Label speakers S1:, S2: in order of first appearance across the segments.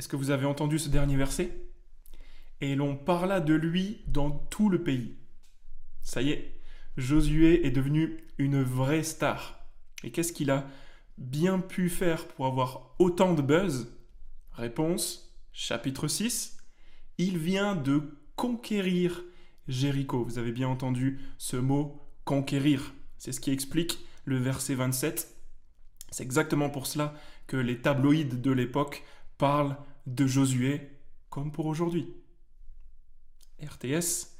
S1: Est-ce que vous avez entendu ce dernier verset? Et l'on parla de lui dans tout le pays. Ça y est, Josué est devenu une vraie star. Et qu'est-ce qu'il a bien pu faire pour avoir autant de buzz? Réponse, chapitre 6. Il vient de conquérir Jéricho. Vous avez bien entendu ce mot conquérir. C'est ce qui explique le verset 27. C'est exactement pour cela que les tabloïds de l'époque parlent de Josué comme pour aujourd'hui. RTS,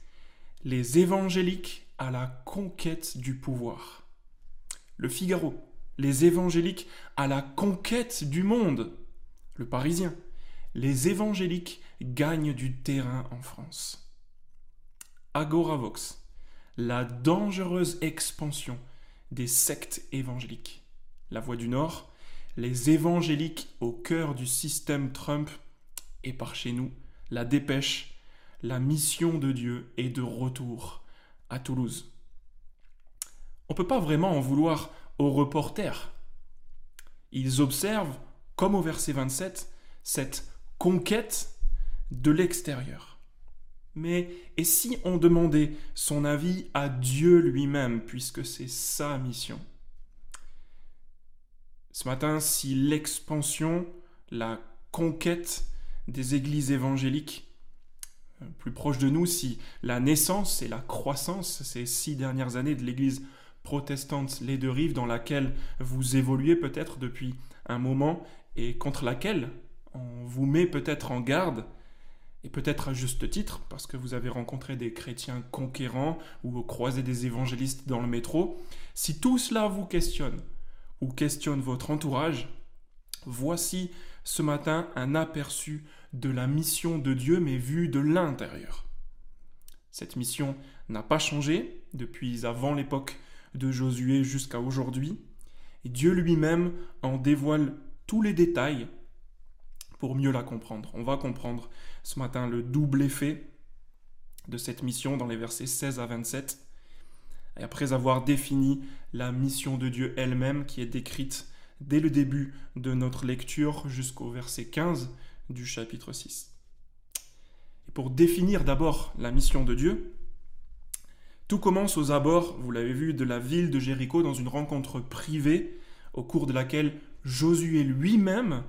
S1: les évangéliques à la conquête du pouvoir. Le Figaro, les évangéliques à la conquête du monde. Le Parisien, les évangéliques gagnent du terrain en France. Agoravox, la dangereuse expansion des sectes évangéliques. La Voix du Nord, les évangéliques au cœur du système Trump et par chez nous, la dépêche, la mission de Dieu est de retour à Toulouse. On ne peut pas vraiment en vouloir aux reporters. Ils observent, comme au verset 27, cette conquête de l'extérieur. Mais et si on demandait son avis à Dieu lui-même, puisque c'est sa mission? Ce matin, si l'expansion, la conquête des églises évangéliques euh, plus proches de nous, si la naissance et la croissance ces six dernières années de l'église protestante Les Deux Rives, dans laquelle vous évoluez peut-être depuis un moment et contre laquelle on vous met peut-être en garde, et peut-être à juste titre, parce que vous avez rencontré des chrétiens conquérants ou croisé des évangélistes dans le métro, si tout cela vous questionne ou questionne votre entourage, voici ce matin un aperçu de la mission de Dieu, mais vue de l'intérieur. Cette mission n'a pas changé depuis avant l'époque de Josué jusqu'à aujourd'hui, et Dieu lui-même en dévoile tous les détails pour mieux la comprendre. On va comprendre ce matin le double effet de cette mission dans les versets 16 à 27. Et après avoir défini la mission de Dieu elle-même qui est décrite dès le début de notre lecture jusqu'au verset 15 du chapitre 6. Et pour définir d'abord la mission de Dieu, tout commence aux abords, vous l'avez vu, de la ville de Jéricho dans une rencontre privée au cours de laquelle Josué lui-même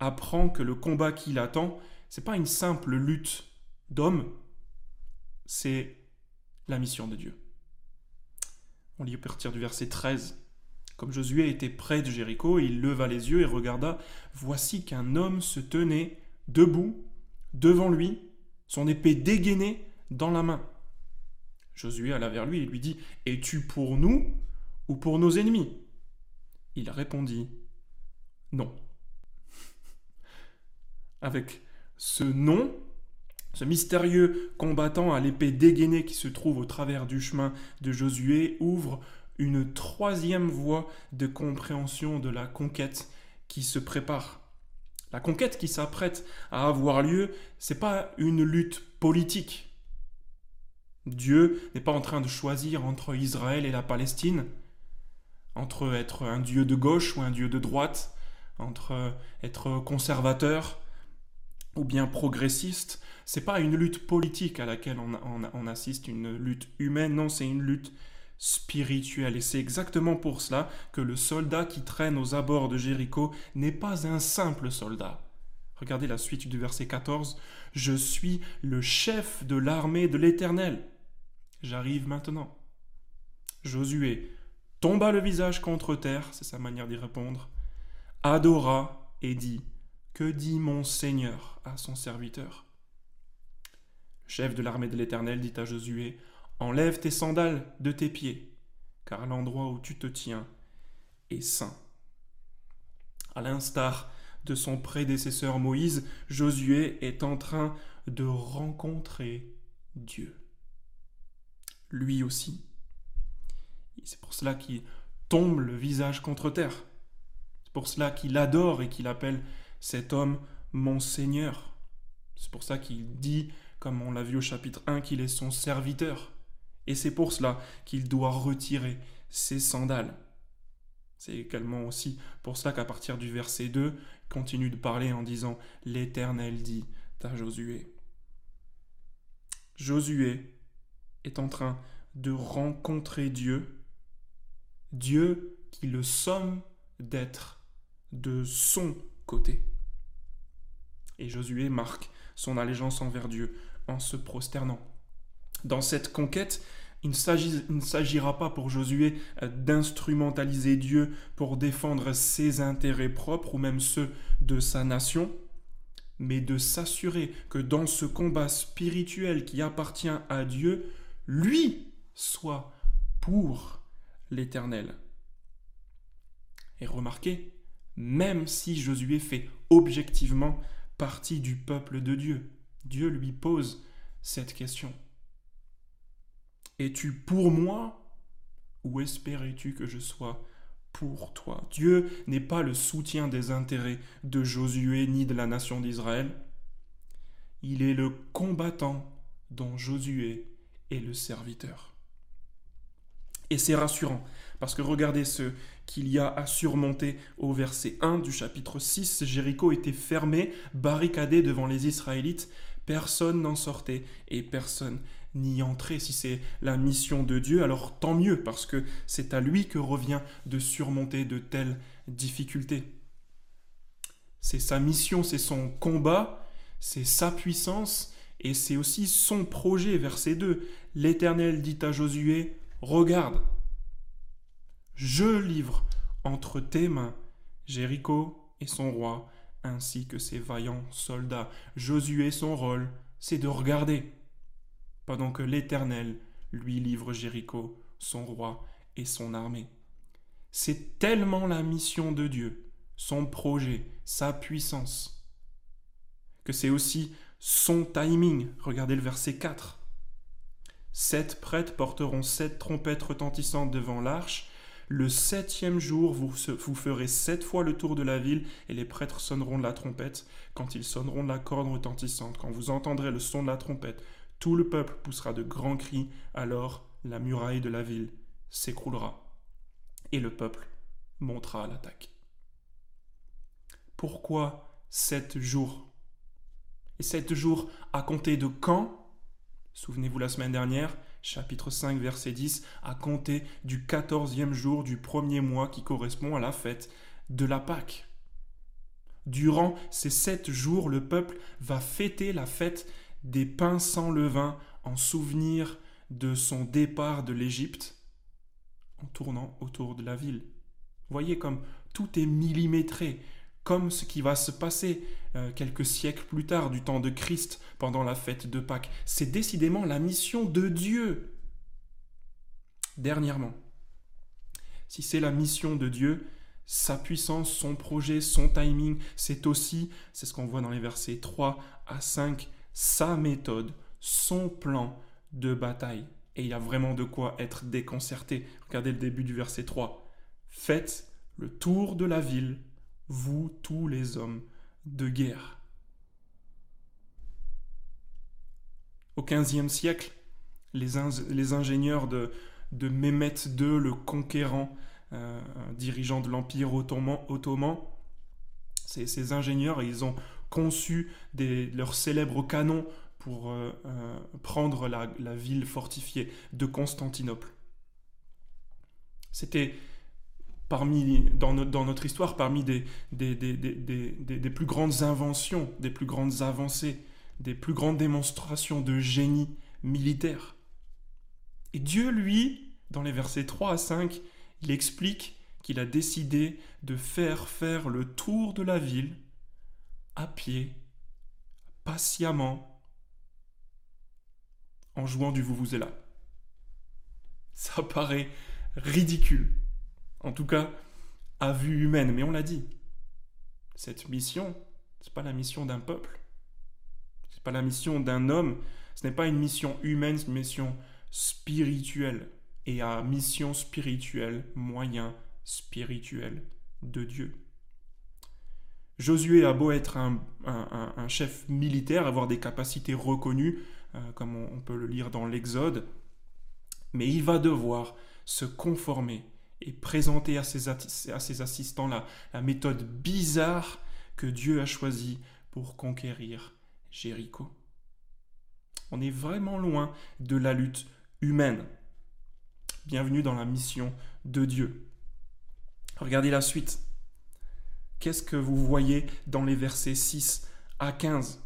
S1: apprend que le combat qui l'attend, c'est pas une simple lutte d'hommes, c'est la mission de Dieu. On lit partir du verset 13. Comme Josué était près de Jéricho, il leva les yeux et regarda. Voici qu'un homme se tenait debout devant lui, son épée dégainée dans la main. Josué alla vers lui et lui dit Es-tu pour nous ou pour nos ennemis? Il répondit Non. Avec ce non, ce mystérieux combattant à l'épée dégainée qui se trouve au travers du chemin de Josué ouvre une troisième voie de compréhension de la conquête qui se prépare. La conquête qui s'apprête à avoir lieu, c'est pas une lutte politique. Dieu n'est pas en train de choisir entre Israël et la Palestine, entre être un Dieu de gauche ou un Dieu de droite, entre être conservateur ou bien progressiste. C'est pas une lutte politique à laquelle on, assiste, une lutte humaine, non, c'est une lutte spirituelle. Et c'est exactement pour cela que le soldat qui traîne aux abords de Jéricho n'est pas un simple soldat. Regardez la suite du verset 14. Je suis le chef de l'armée de l'Éternel. J'arrive maintenant. Josué tomba le visage contre terre, c'est sa manière d'y répondre, adora et dit Que dit mon Seigneur à son serviteur? Chef de l'armée de l'Éternel dit à Josué Enlève tes sandales de tes pieds, car l'endroit où tu te tiens est saint. À l'instar de son prédécesseur Moïse, Josué est en train de rencontrer Dieu lui aussi. C'est pour cela qu'il tombe le visage contre terre. C'est pour cela qu'il adore et qu'il appelle cet homme mon Seigneur. C'est pour ça qu'il dit, comme on l'a vu au chapitre 1, qu'il est son serviteur. Et c'est pour cela qu'il doit retirer ses sandales. C'est également aussi pour cela qu'à partir du verset 2, il continue de parler en disant L'Éternel dit à Josué. Josué est en train de rencontrer Dieu, Dieu qui le somme d'être de son côté. Et Josué marque son allégeance envers Dieu en se prosternant. Dans cette conquête, il ne s'agira pas pour Josué euh, d'instrumentaliser Dieu pour défendre ses intérêts propres ou même ceux de sa nation, mais de s'assurer que dans ce combat spirituel qui appartient à Dieu, lui soit pour l'Éternel. Et remarquez, même si Josué fait objectivement partie du peuple de Dieu, Dieu lui pose cette question. Es-tu pour moi ou espérais-tu que je sois pour toi? Dieu n'est pas le soutien des intérêts de Josué ni de la nation d'Israël. Il est le combattant dont Josué est le serviteur. Et c'est rassurant, parce que regardez ce qu'il y a à surmonter au verset 1 du chapitre 6. Jéricho était fermé, barricadé devant les Israélites, personne n'en sortait et personne n'y entrer. Si c'est la mission de Dieu, alors tant mieux, parce que c'est à lui que revient de surmonter de telles difficultés. C'est sa mission, c'est son combat, c'est sa puissance, et c'est aussi son projet. Verset 2. L'Éternel dit à Josué, Regarde, je livre entre tes mains Jéricho et son roi, ainsi que ses vaillants soldats. Josué, son rôle, c'est de regarder pendant que l'Éternel lui livre Jéricho, son roi et son armée. C'est tellement la mission de Dieu, son projet, sa puissance, que c'est aussi son timing. Regardez le verset 4. Sept prêtres porteront sept trompettes retentissantes devant l'arche. Le septième jour, vous, vous, ferez sept fois le tour de la ville, et les prêtres sonneront de la trompette. Quand ils sonneront de la corde retentissante, quand vous entendrez le son de la trompette, tout le peuple poussera de grands cris, alors la muraille de la ville s'écroulera, et le peuple montera à l'attaque. Pourquoi sept jours? Et sept jours à compter de quand? Souvenez-vous la semaine dernière, chapitre 5, verset 10, à compter du quatorzième jour du premier mois qui correspond à la fête de la Pâque. Durant ces sept jours, le peuple va fêter la fête des pains sans levain en souvenir de son départ de l'Égypte en tournant autour de la ville. Voyez comme tout est millimétré, comme ce qui va se passer euh, quelques siècles plus tard du temps de Christ pendant la fête de Pâques. C'est décidément la mission de Dieu. Dernièrement, si c'est la mission de Dieu, sa puissance, son projet, son timing, c'est aussi, c'est ce qu'on voit dans les versets 3 à 5, sa méthode, son plan de bataille. Et il y a vraiment de quoi être déconcerté. Regardez le début du verset 3. Faites le tour de la ville, vous tous les hommes de guerre. Au XVe siècle, les, ingénieurs de, de Mehmet II, le conquérant, euh, dirigeant de l'Empire ottoman, ces ingénieurs, ils ont conçu leurs célèbres canons pour euh, euh, prendre la, ville fortifiée de Constantinople. C'était parmi, dans, dans, notre histoire parmi des, des, des, plus grandes inventions, des plus grandes avancées, des plus grandes démonstrations de génie militaire. Et Dieu, lui, dans les versets 3 à 5, il explique qu'il a décidé de faire faire le tour de la ville à pied, patiemment, en jouant du vous-vous-là. Ça paraît ridicule, en tout cas à vue humaine, mais on l'a dit. Cette mission, ce n'est pas la mission d'un peuple, ce n'est pas la mission d'un homme, ce n'est pas une mission humaine, c'est une mission spirituelle. Et à mission spirituelle, moyen spirituel de Dieu. Josué a beau être un, chef militaire, avoir des capacités reconnues, euh, comme on, peut le lire dans l'Exode, mais il va devoir se conformer et présenter à ses, à ses assistants la, la méthode bizarre que Dieu a choisie pour conquérir Jéricho. On est vraiment loin de la lutte humaine. Bienvenue dans la mission de Dieu. Regardez la suite. Qu'est-ce que vous voyez dans les versets 6 à 15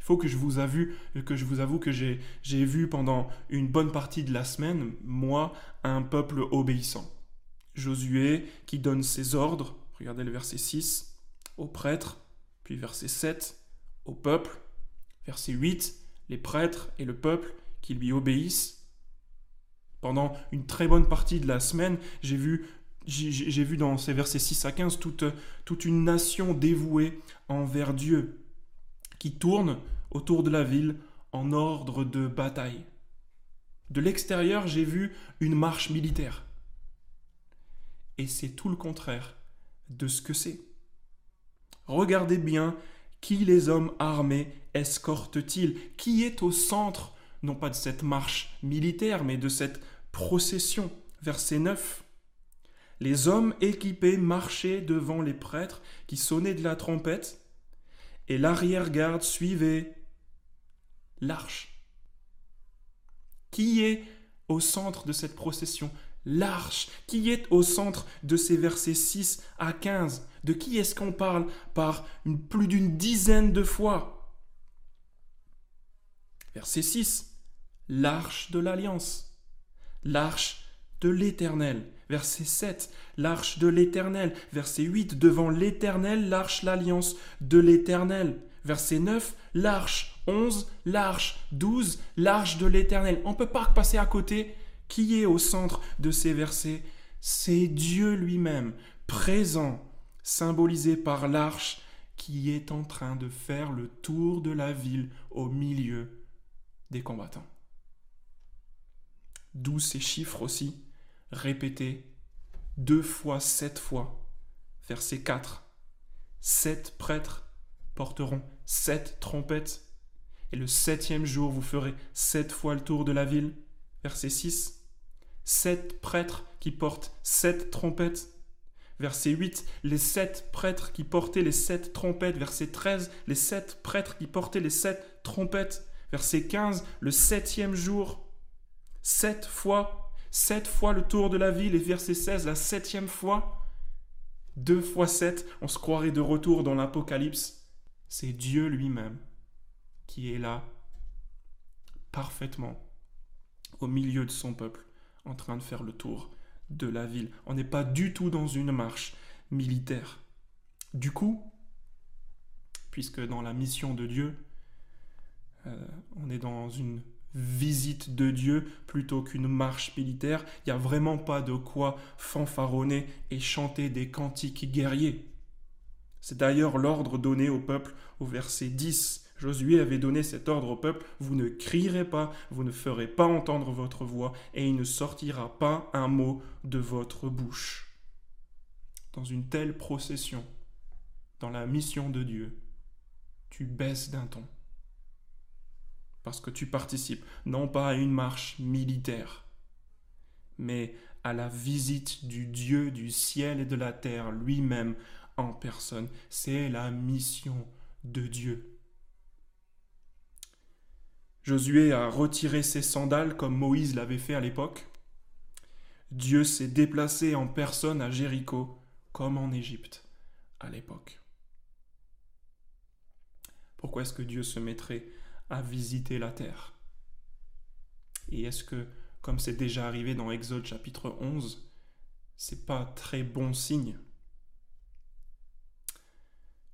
S1: Il faut que je vous avoue que, je vous avoue que j'ai, j'ai vu pendant une bonne partie de la semaine, moi, un peuple obéissant. Josué qui donne ses ordres, regardez le verset 6, aux prêtres, puis verset 7, au peuple, verset 8, les prêtres et le peuple qui lui obéissent. Pendant une très bonne partie de la semaine, j'ai vu, j'ai vu dans ces versets 6 à 15 toute, toute une nation dévouée envers Dieu, qui tourne autour de la ville en ordre de bataille. De l'extérieur, j'ai vu une marche militaire. Et c'est tout le contraire de ce que c'est. Regardez bien qui les hommes armés escortent-ils Qui est au centre, non pas de cette marche militaire, mais de cette procession Verset 9. Les hommes équipés marchaient devant les prêtres qui sonnaient de la trompette, et l'arrière-garde suivait l'arche. Qui est au centre de cette procession? L'arche. Qui est au centre de ces versets 6 à 15 De qui est-ce qu'on parle par une, plus d'une dizaine de fois? Verset 6. L'arche de l'alliance. L'arche de l'Éternel. Verset 7, l'arche de l'Éternel. Verset 8, devant l'Éternel, l'arche, l'alliance de l'Éternel. Verset 9, l'arche. 11, l'arche. 12, l'arche de l'Éternel. On ne peut pas passer à côté. Qui est au centre de ces versets C'est Dieu lui-même, présent, symbolisé par l'arche qui est en train de faire le tour de la ville au milieu des combattants. D'où ces chiffres aussi, répétés deux fois, sept fois. Verset 4. Sept prêtres porteront sept trompettes, et le septième jour vous ferez sept fois le tour de la ville. Verset 6. Sept prêtres qui portent sept trompettes. Verset 8, les sept prêtres qui portaient les sept trompettes. Verset 13, les sept prêtres qui portaient les sept trompettes. Verset 15, le septième jour. Sept fois, sept fois le tour de la ville. Et verset 16, la septième fois. Deux fois sept, on se croirait de retour dans l'Apocalypse. C'est Dieu lui-même qui est là, parfaitement, au milieu de son peuple, en train de faire le tour de la ville. On n'est pas du tout dans une marche militaire. Du coup, puisque dans la mission de Dieu, euh, on est dans une visite de Dieu plutôt qu'une marche militaire, il n'y a vraiment pas de quoi fanfaronner et chanter des cantiques guerriers. C'est d'ailleurs l'ordre donné au peuple au verset 10. Josué avait donné cet ordre au peuple, vous ne crierez pas, vous ne ferez pas entendre votre voix, et il ne sortira pas un mot de votre bouche. Dans une telle procession, dans la mission de Dieu, tu baisses d'un ton parce que tu participes non pas à une marche militaire, mais à la visite du Dieu du ciel et de la terre lui-même en personne. C'est la mission de Dieu. Josué a retiré ses sandales comme Moïse l'avait fait à l'époque. Dieu s'est déplacé en personne à Jéricho comme en Égypte à l'époque. Pourquoi est-ce que Dieu se mettrait à visiter la terre? Et est-ce que, comme c'est déjà arrivé dans Exode chapitre 11, c'est pas très bon signe?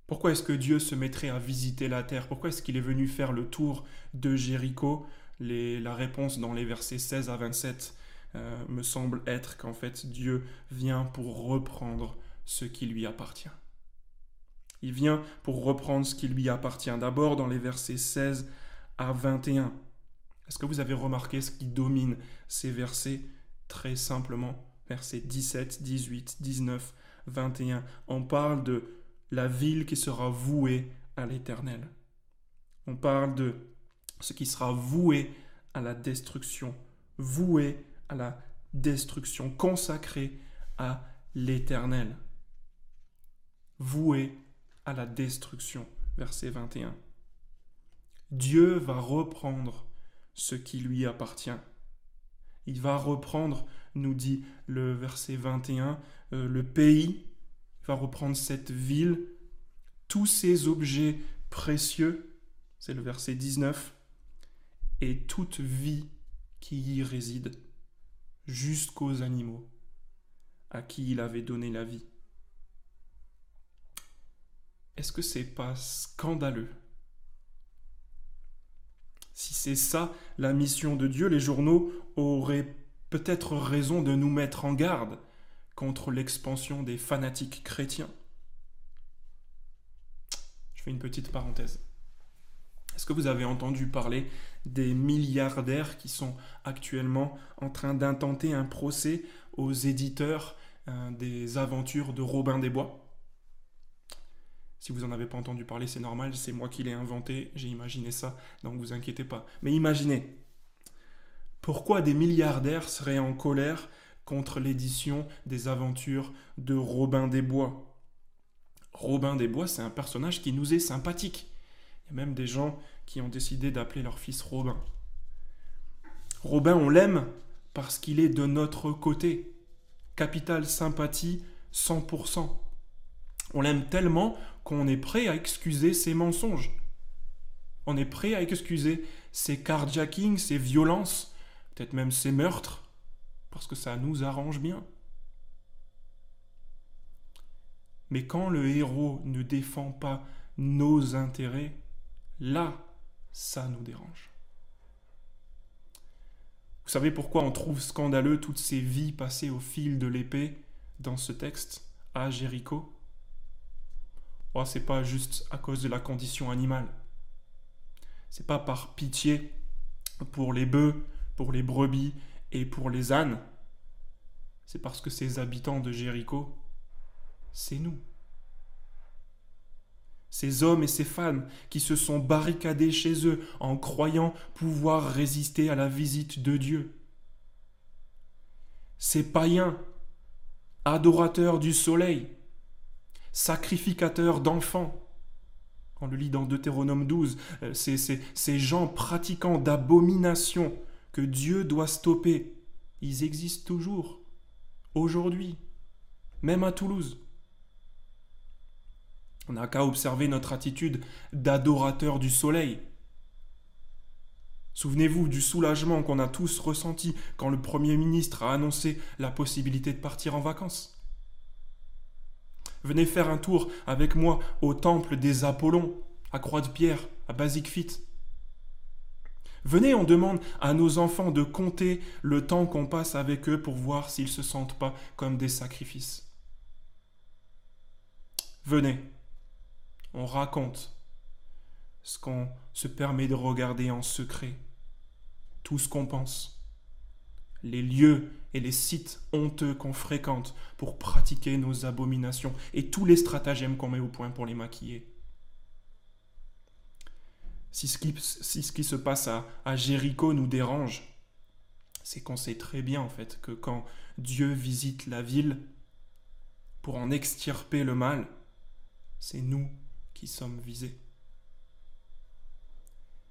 S1: Pourquoi est-ce que Dieu se mettrait à visiter la terre? Pourquoi est-ce qu'il est venu faire le tour de Jéricho? La réponse dans les versets 16 à 27 euh, me semble être qu'en fait Dieu vient pour reprendre ce qui lui appartient. Il vient pour reprendre ce qui lui appartient. D'abord dans les versets 16 à 21. Est-ce que vous avez remarqué ce qui domine ces versets? Très simplement, versets 17, 18, 19, 21. On parle de la ville qui sera vouée à l'Éternel. On parle de ce qui sera voué à la destruction, voué à la destruction, consacré à l'Éternel, voué à la destruction. Verset 21. Dieu va reprendre ce qui lui appartient. Il va reprendre, nous dit le verset 21, euh, le pays, va reprendre cette ville, tous ces objets précieux, c'est le verset 19, et toute vie qui y réside, jusqu'aux animaux à qui il avait donné la vie. Est-ce que c'est pas scandaleux? Si c'est ça la mission de Dieu, les journaux auraient peut-être raison de nous mettre en garde contre l'expansion des fanatiques chrétiens. Je fais une petite parenthèse. Est-ce que vous avez entendu parler des milliardaires qui sont actuellement en train d'intenter un procès aux éditeurs euh, des aventures de Robin des Bois? Si vous n'en avez pas entendu parler, c'est normal, c'est moi qui l'ai inventé, j'ai imaginé ça, donc vous inquiétez pas. Mais imaginez, pourquoi des milliardaires seraient en colère contre l'édition des aventures de Robin des Bois Robin des Bois, c'est un personnage qui nous est sympathique. Il y a même des gens qui ont décidé d'appeler leur fils Robin. Robin, on l'aime parce qu'il est de notre côté. Capital sympathie 100%. On l'aime tellement qu'on est prêt à excuser ses mensonges. On est prêt à excuser ses carjackings, ses violences, peut-être même ses meurtres, parce que ça nous arrange bien. Mais quand le héros ne défend pas nos intérêts, là, ça nous dérange. Vous savez pourquoi on trouve scandaleux toutes ces vies passées au fil de l'épée dans ce texte à Jéricho? Oh, C'est pas juste à cause de la condition animale. C'est pas par pitié pour les bœufs, pour les brebis et pour les ânes. C'est parce que ces habitants de Jéricho, c'est nous ces hommes et ces femmes qui se sont barricadés chez eux en croyant pouvoir résister à la visite de Dieu. Ces païens, adorateurs du soleil, sacrificateurs d'enfants, on le lit dans Deutéronome 12, euh, ces, gens pratiquants d'abomination que Dieu doit stopper, ils existent toujours, aujourd'hui, même à Toulouse. On n'a qu'à observer notre attitude d'adorateur du soleil. Souvenez-vous du soulagement qu'on a tous ressenti quand le Premier ministre a annoncé la possibilité de partir en vacances. Venez faire un tour avec moi au temple des Apollons, à Croix-de-Pierre, à Basic. Venez, on demande à nos enfants de compter le temps qu'on passe avec eux pour voir s'ils ne se sentent pas comme des sacrifices. Venez, on raconte ce qu'on se permet de regarder en secret, tout ce qu'on pense, les lieux et les sites honteux qu'on fréquente pour pratiquer nos abominations et tous les stratagèmes qu'on met au point pour les maquiller. Si ce qui, se passe à, à Jéricho nous dérange, c'est qu'on sait très bien en fait que quand Dieu visite la ville pour en extirper le mal, c'est nous qui sommes visés.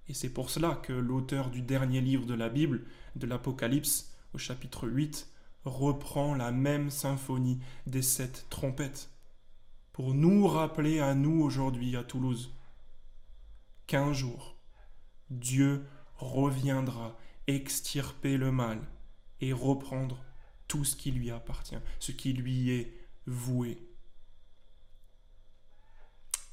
S1: Et c'est pour cela que l'auteur du dernier livre de la Bible, de l'Apocalypse, au chapitre 8, reprend la même symphonie des sept trompettes, pour nous rappeler à nous aujourd'hui à Toulouse qu'un jour, Dieu reviendra extirper le mal et reprendre tout ce qui lui appartient, ce qui lui est voué.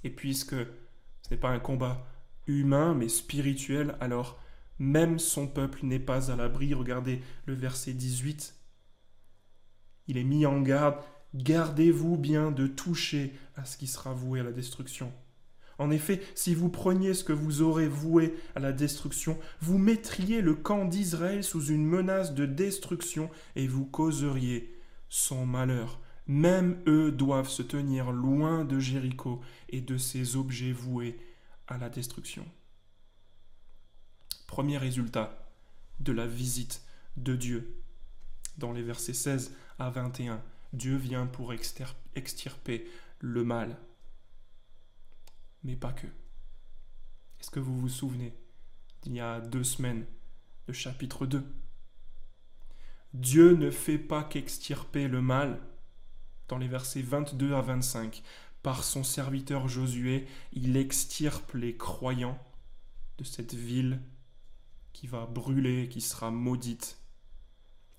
S1: Et puisque ce n'est pas un combat humain, mais spirituel, alors même son peuple n'est pas à l'abri. Regardez le verset 18. Il est mis en garde. Gardez-vous bien de toucher à ce qui sera voué à la destruction. En effet, si vous preniez ce que vous aurez voué à la destruction, vous mettriez le camp d'Israël sous une menace de destruction et vous causeriez son malheur. Même eux doivent se tenir loin de Jéricho et de ses objets voués à la destruction. Premier résultat de la visite de Dieu dans les versets 16 à 21. Dieu vient pour extirper le mal. Mais pas que. Est-ce que vous vous souvenez d'il y a deux semaines, de chapitre 2 Dieu ne fait pas qu'extirper le mal, dans les versets 22 à 25. Par son serviteur Josué, il extirpe les croyants de cette ville qui va brûler, qui sera maudite.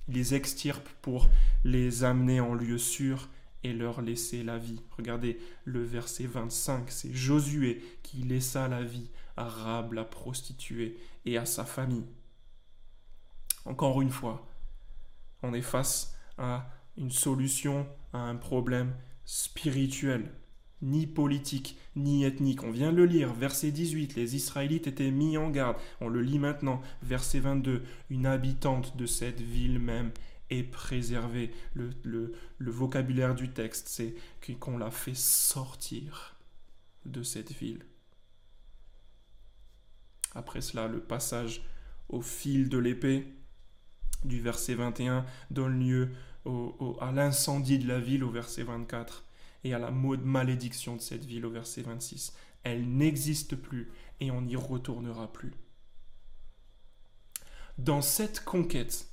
S1: Il les extirpe pour les amener en lieu sûr et leur laisser la vie. Regardez le verset 25, c'est Josué qui laissa la vie à Rab la prostituée et à sa famille. Encore une fois, on est face à une solution à un problème spirituel, ni politique, ni ethnique. On vient de le lire, verset 18, les Israélites étaient mis en garde. On le lit maintenant, verset 22, une habitante de cette ville même est préservée. Le, le vocabulaire du texte, c'est qu'on l'a fait sortir de cette ville. Après cela, le passage au fil de l'épée du verset 21 donne lieu à l'incendie de la ville au verset 24 et à la malédiction de cette ville au verset 26. Elle n'existe plus et on n'y retournera plus. Dans cette conquête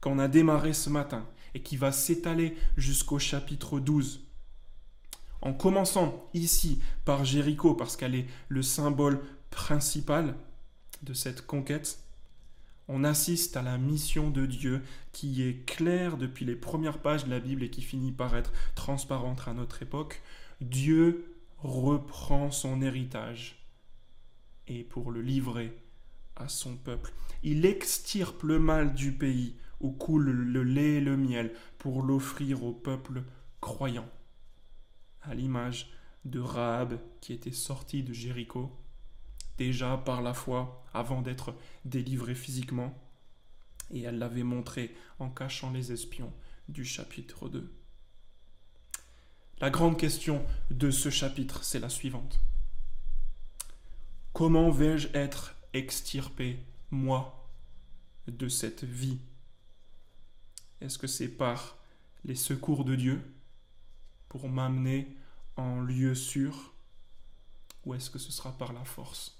S1: qu'on a démarré ce matin et qui va s'étaler jusqu'au chapitre 12, en commençant ici par Jéricho parce qu'elle est le symbole principal de cette conquête, on assiste à la mission de Dieu qui est claire depuis les premières pages de la Bible et qui finit par être transparente à notre époque. Dieu reprend son héritage et pour le livrer à son peuple. Il extirpe le mal du pays où coule le lait et le miel pour l'offrir au peuple croyant. À l'image de Rahab qui était sorti de Jéricho déjà par la foi avant d'être délivrée physiquement, et elle l'avait montré en cachant les espions du chapitre 2. La grande question de ce chapitre, c'est la suivante. Comment vais-je être extirpé, moi, de cette vie Est-ce que c'est par les secours de Dieu pour m'amener en lieu sûr ou est-ce que ce sera par la force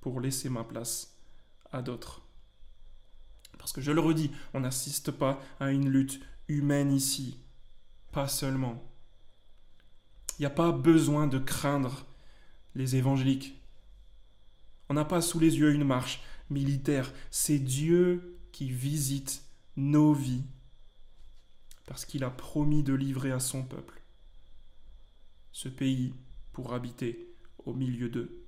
S1: pour laisser ma place à d'autres? Parce que je le redis, on n'assiste pas à une lutte humaine ici, pas seulement. Il n'y a pas besoin de craindre les évangéliques. On n'a pas sous les yeux une marche militaire, c'est Dieu qui visite nos vies parce qu'il a promis de livrer à son peuple ce pays pour habiter au milieu d'eux.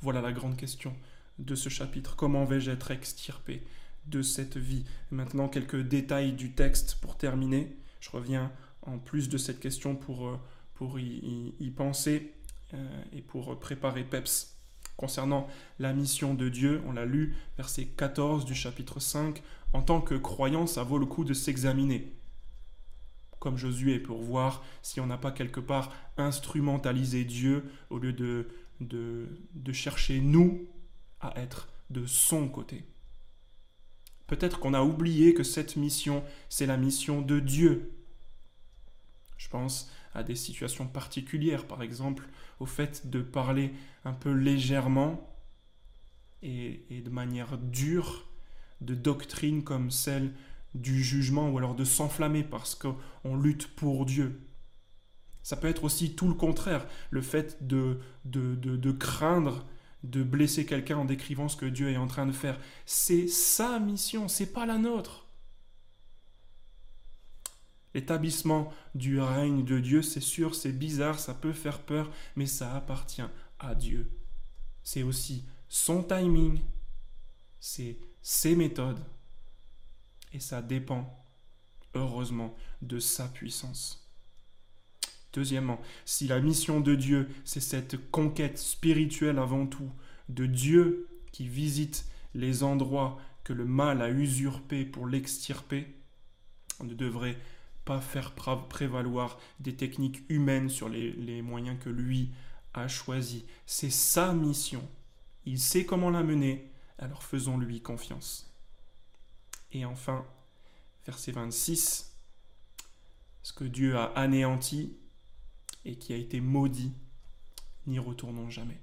S1: Voilà la grande question de ce chapitre. Comment vais-je être extirpé de cette vie? Maintenant, quelques détails du texte pour terminer. Je reviens en plus de cette question pour, euh, pour y, penser euh, et pour préparer PEPS. Concernant la mission de Dieu, on l'a lu, verset 14 du chapitre 5, en tant que croyant, ça vaut le coup de s'examiner comme Josué pour voir si on n'a pas quelque part instrumentalisé Dieu au lieu de, de, chercher, nous, à être de son côté. Peut-être qu'on a oublié que cette mission, c'est la mission de Dieu. Je pense à des situations particulières, par exemple au fait de parler un peu légèrement et, de manière dure de doctrines comme celle du jugement ou alors de s'enflammer parce qu'on lutte pour Dieu. Ça peut être aussi tout le contraire, le fait de, de, de, craindre de blesser quelqu'un en décrivant ce que Dieu est en train de faire. C'est sa mission, c'est pas la nôtre. L'établissement du règne de Dieu, c'est sûr, c'est bizarre, ça peut faire peur, mais ça appartient à Dieu. C'est aussi son timing, c'est ses méthodes, et ça dépend, heureusement, de sa puissance. Deuxièmement, si la mission de Dieu, c'est cette conquête spirituelle avant tout, de Dieu qui visite les endroits que le mal a usurpés pour l'extirper, on ne devrait pas faire prévaloir des techniques humaines sur les, moyens que lui a choisis. C'est sa mission. Il sait comment la mener, alors faisons-lui confiance. Et enfin, verset 26. Ce que Dieu a anéanti et qui a été maudit, n'y retournons jamais.